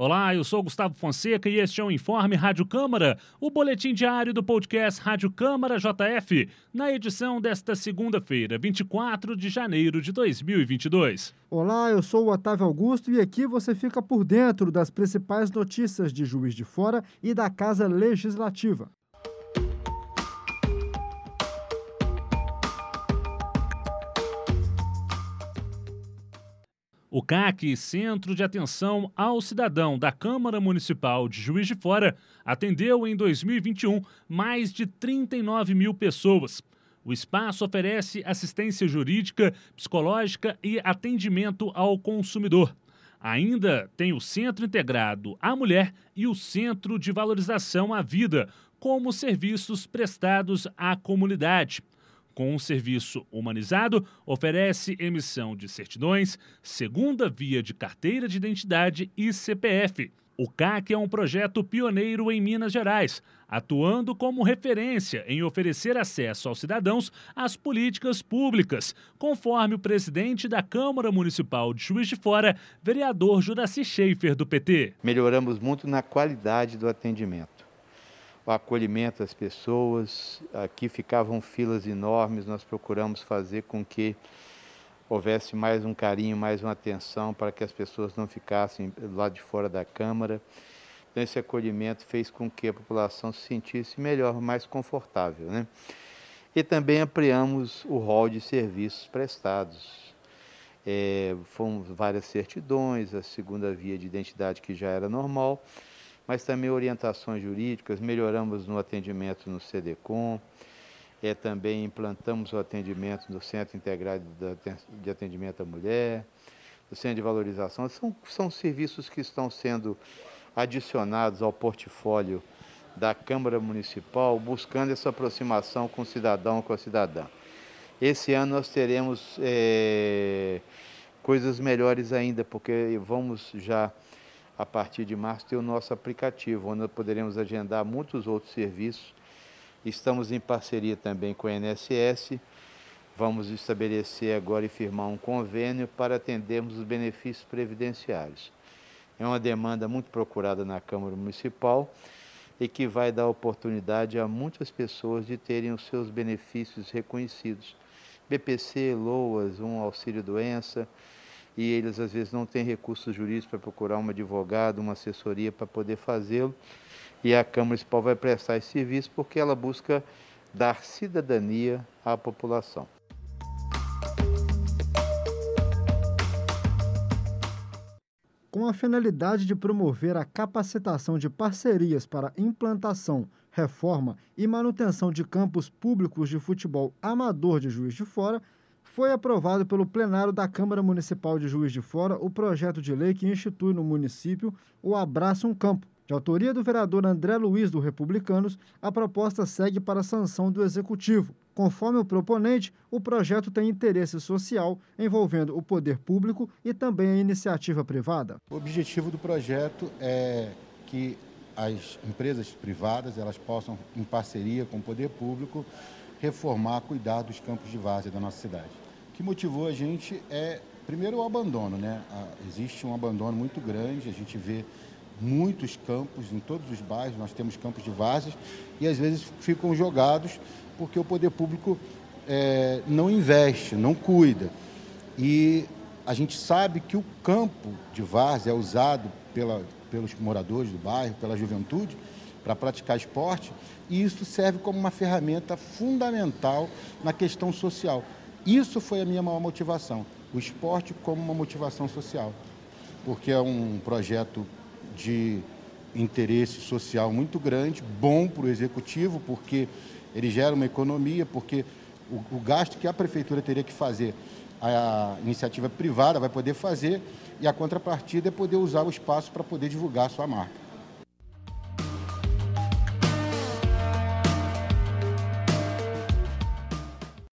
Olá, eu sou Gustavo Fonseca e este é o Informe Rádio Câmara, o boletim diário do podcast Rádio Câmara JF, na edição desta segunda-feira, 24 de janeiro de 2022. Olá, eu sou o Otávio Augusto e aqui você fica por dentro das principais notícias de Juiz de Fora e da Casa Legislativa. O CAC, Centro de Atenção ao Cidadão da Câmara Municipal de Juiz de Fora, atendeu em 2021 mais de 39 mil pessoas. O espaço oferece assistência jurídica, psicológica e atendimento ao consumidor. Ainda tem o Centro Integrado à Mulher e o Centro de Valorização à Vida, como serviços prestados à comunidade com um serviço humanizado, oferece emissão de certidões, segunda via de carteira de identidade e CPF. O CAC é um projeto pioneiro em Minas Gerais, atuando como referência em oferecer acesso aos cidadãos às políticas públicas, conforme o presidente da Câmara Municipal de Juiz de Fora, vereador Juraci Schaefer, do PT. Melhoramos muito na qualidade do atendimento o acolhimento das pessoas. Aqui ficavam filas enormes, nós procuramos fazer com que houvesse mais um carinho, mais uma atenção para que as pessoas não ficassem lá de fora da Câmara. Então, esse acolhimento fez com que a população se sentisse melhor, mais confortável. Né? E também ampliamos o rol de serviços prestados. É, foram várias certidões, a segunda via de identidade que já era normal, mas também orientações jurídicas, melhoramos no atendimento no CDCOM, é, também implantamos o atendimento no Centro Integrado de Atendimento à Mulher, no Centro de Valorização. São, são serviços que estão sendo adicionados ao portfólio da Câmara Municipal, buscando essa aproximação com o cidadão, com a cidadã. Esse ano nós teremos é, coisas melhores ainda, porque vamos já a partir de março, ter o nosso aplicativo, onde poderemos agendar muitos outros serviços. Estamos em parceria também com a INSS. Vamos estabelecer agora e firmar um convênio para atendermos os benefícios previdenciários. É uma demanda muito procurada na Câmara Municipal e que vai dar oportunidade a muitas pessoas de terem os seus benefícios reconhecidos. BPC, LOAS, um auxílio doença, e eles às vezes não têm recursos jurídicos para procurar um advogado, uma assessoria para poder fazê-lo. E a Câmara Municipal vai prestar esse serviço porque ela busca dar cidadania à população. Com a finalidade de promover a capacitação de parcerias para implantação, reforma e manutenção de campos públicos de futebol amador de Juiz de Fora, foi aprovado pelo plenário da Câmara Municipal de Juiz de Fora o projeto de lei que institui no município o Abraça um Campo. De autoria do vereador André Luiz do Republicanos, a proposta segue para a sanção do Executivo. Conforme o proponente, o projeto tem interesse social envolvendo o poder público e também a iniciativa privada. O objetivo do projeto é que as empresas privadas elas possam, em parceria com o poder público, reformar, cuidar dos campos de várzea da nossa cidade que motivou a gente é, primeiro, o abandono, né? existe um abandono muito grande, a gente vê muitos campos em todos os bairros, nós temos campos de várzeas e às vezes ficam jogados porque o poder público é, não investe, não cuida. E a gente sabe que o campo de várzea é usado pela, pelos moradores do bairro, pela juventude, para praticar esporte, e isso serve como uma ferramenta fundamental na questão social. Isso foi a minha maior motivação, o esporte como uma motivação social, porque é um projeto de interesse social muito grande, bom para o executivo, porque ele gera uma economia, porque o, o gasto que a prefeitura teria que fazer, a iniciativa privada vai poder fazer, e a contrapartida é poder usar o espaço para poder divulgar a sua marca.